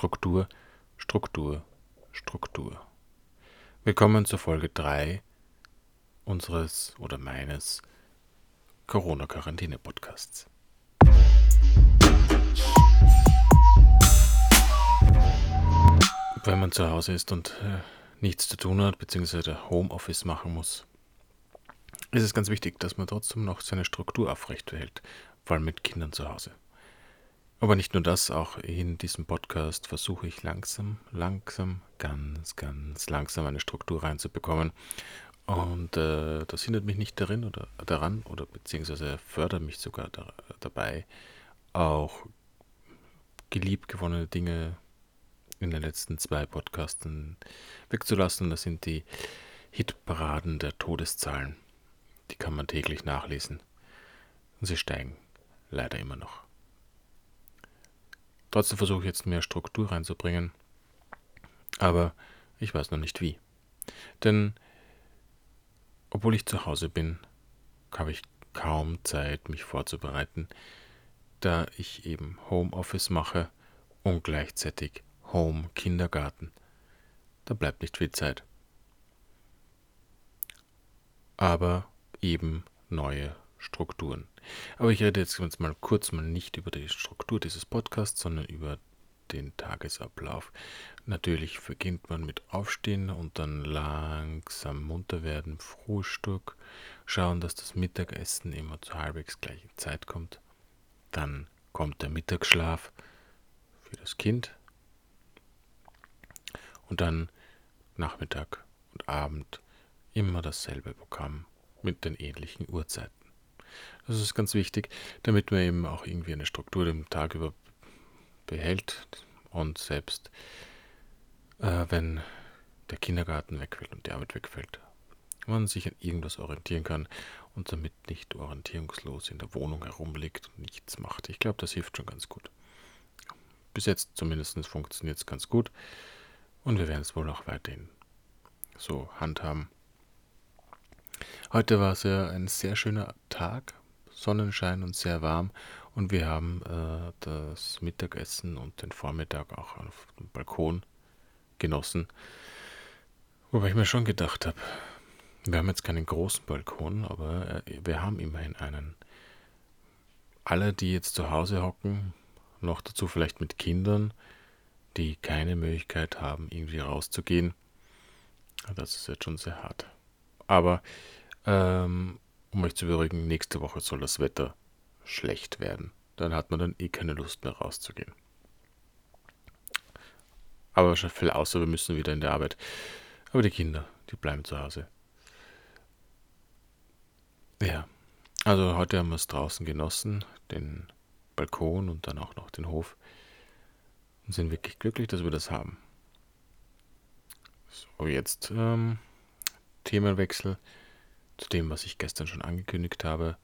Struktur, Struktur, Struktur. Willkommen zur Folge 3 unseres oder meines Corona-Quarantäne-Podcasts. Wenn man zu Hause ist und äh, nichts zu tun hat, beziehungsweise Homeoffice machen muss, ist es ganz wichtig, dass man trotzdem noch seine Struktur aufrechterhält, vor allem mit Kindern zu Hause. Aber nicht nur das, auch in diesem Podcast versuche ich langsam, langsam, ganz, ganz langsam eine Struktur reinzubekommen. Und äh, das hindert mich nicht darin oder daran oder beziehungsweise fördert mich sogar da, dabei, auch geliebt gewonnene Dinge in den letzten zwei Podcasten wegzulassen. Das sind die Hitparaden der Todeszahlen. Die kann man täglich nachlesen. Und sie steigen leider immer noch. Trotzdem versuche ich jetzt mehr Struktur reinzubringen, aber ich weiß noch nicht wie. Denn obwohl ich zu Hause bin, habe ich kaum Zeit, mich vorzubereiten, da ich eben Homeoffice mache und gleichzeitig Home Kindergarten. Da bleibt nicht viel Zeit. Aber eben neue Strukturen. Aber ich rede jetzt mal kurz mal nicht über die Struktur dieses Podcasts, sondern über den Tagesablauf. Natürlich beginnt man mit Aufstehen und dann langsam munter werden, Frühstück, schauen, dass das Mittagessen immer zur halbwegs gleichen Zeit kommt. Dann kommt der Mittagsschlaf für das Kind. Und dann Nachmittag und Abend immer dasselbe Programm mit den ähnlichen Uhrzeiten. Das ist ganz wichtig, damit man eben auch irgendwie eine Struktur den Tag über behält und selbst äh, wenn der Kindergarten wegfällt und die Arbeit wegfällt, man sich an irgendwas orientieren kann und damit nicht orientierungslos in der Wohnung herumliegt und nichts macht. Ich glaube, das hilft schon ganz gut. Bis jetzt zumindest funktioniert es ganz gut und wir werden es wohl auch weiterhin so handhaben. Heute war es ja ein sehr schöner Tag, Sonnenschein und sehr warm. Und wir haben äh, das Mittagessen und den Vormittag auch auf dem Balkon genossen. Wobei ich mir schon gedacht habe, wir haben jetzt keinen großen Balkon, aber äh, wir haben immerhin einen. Alle, die jetzt zu Hause hocken, noch dazu vielleicht mit Kindern, die keine Möglichkeit haben, irgendwie rauszugehen, das ist jetzt schon sehr hart. Aber ähm, um euch zu beruhigen, nächste Woche soll das Wetter schlecht werden. Dann hat man dann eh keine Lust mehr rauszugehen. Aber wahrscheinlich viel außer wir müssen wieder in die Arbeit. Aber die Kinder, die bleiben zu Hause. Ja, also heute haben wir es draußen genossen, den Balkon und dann auch noch den Hof. Und sind wirklich glücklich, dass wir das haben. So, jetzt ähm, Themenwechsel zu dem, was ich gestern schon angekündigt habe.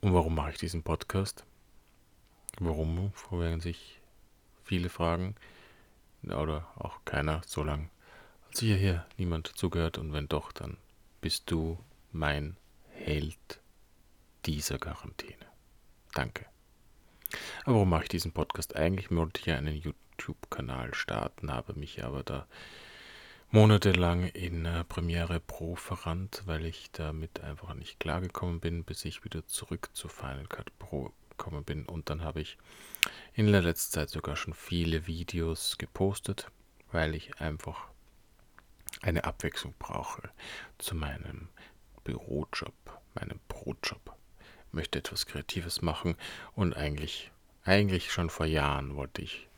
Und warum mache ich diesen Podcast? Warum, werden sich viele fragen. Oder auch keiner, so lange hat sicher hier niemand zugehört. Und wenn doch, dann bist du mein Held dieser Quarantäne. Danke. Aber warum mache ich diesen Podcast? Eigentlich wollte ich ja einen YouTube-Kanal starten, habe mich aber da monatelang in äh, Premiere Pro verrannt, weil ich damit einfach nicht klargekommen bin, bis ich wieder zurück zu Final Cut Pro gekommen bin. Und dann habe ich in der letzten Zeit sogar schon viele Videos gepostet, weil ich einfach eine Abwechslung brauche zu meinem Bürojob, meinem Brotjob. Ich möchte etwas Kreatives machen und eigentlich, eigentlich schon vor Jahren wollte ich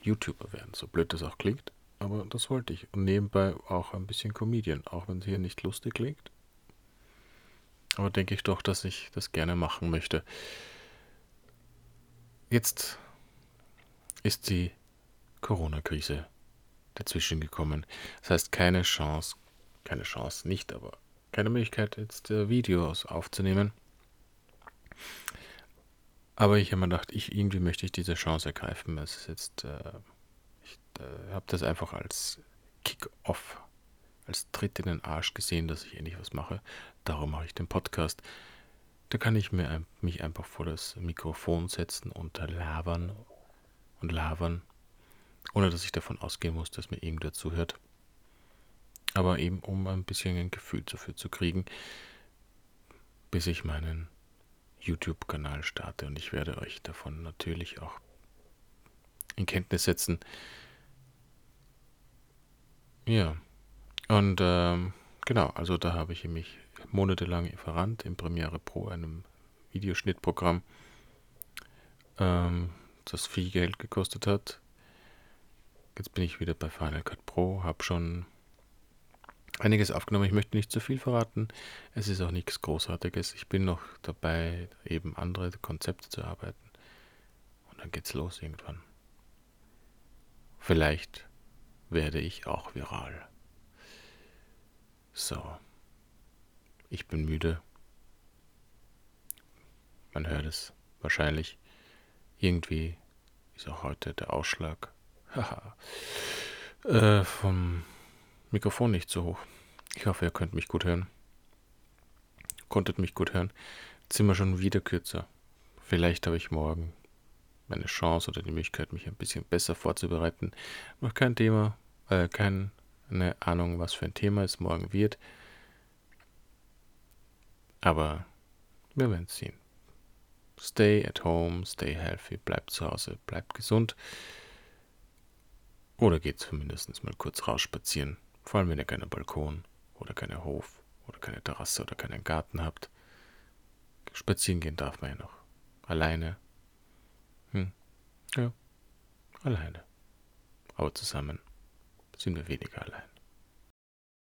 YouTuber werden, so blöd das auch klingt aber das wollte ich. Und nebenbei auch ein bisschen Comedian, auch wenn es hier nicht lustig klingt. Aber denke ich doch, dass ich das gerne machen möchte. Jetzt ist die Corona-Krise dazwischen gekommen. Das heißt, keine Chance, keine Chance nicht, aber keine Möglichkeit, jetzt äh, Videos aufzunehmen. Aber ich habe mir gedacht, ich, irgendwie möchte ich diese Chance ergreifen. Es ist jetzt äh, äh, habe das einfach als Kick-Off, als Tritt in den Arsch gesehen, dass ich endlich was mache. Darum mache ich den Podcast. Da kann ich mir, mich einfach vor das Mikrofon setzen und labern und labern, ohne dass ich davon ausgehen muss, dass mir irgendwer zuhört. Aber eben um ein bisschen ein Gefühl dafür zu kriegen, bis ich meinen YouTube-Kanal starte und ich werde euch davon natürlich auch in Kenntnis setzen. Ja, und ähm, genau, also da habe ich mich monatelang verrannt im Premiere Pro, einem Videoschnittprogramm, ähm, das viel Geld gekostet hat. Jetzt bin ich wieder bei Final Cut Pro, habe schon einiges aufgenommen. Ich möchte nicht zu viel verraten. Es ist auch nichts Großartiges. Ich bin noch dabei, eben andere Konzepte zu arbeiten. Und dann geht's los irgendwann. Vielleicht werde ich auch viral. So. Ich bin müde. Man hört es wahrscheinlich. Irgendwie ist auch heute der Ausschlag äh, vom Mikrofon nicht so hoch. Ich hoffe, ihr könnt mich gut hören. Konntet mich gut hören. Zimmer schon wieder kürzer. Vielleicht habe ich morgen meine Chance oder die Möglichkeit, mich ein bisschen besser vorzubereiten. Noch kein Thema, äh, keine Ahnung, was für ein Thema es morgen wird. Aber wir werden es sehen. Stay at home, stay healthy, bleibt zu Hause, bleibt gesund. Oder geht zumindest mal kurz raus spazieren. Vor allem, wenn ihr keinen Balkon oder keinen Hof oder keine Terrasse oder keinen Garten habt. Spazieren gehen darf man ja noch. Alleine. Hm. Ja, alleine. Aber zusammen sind wir weniger allein.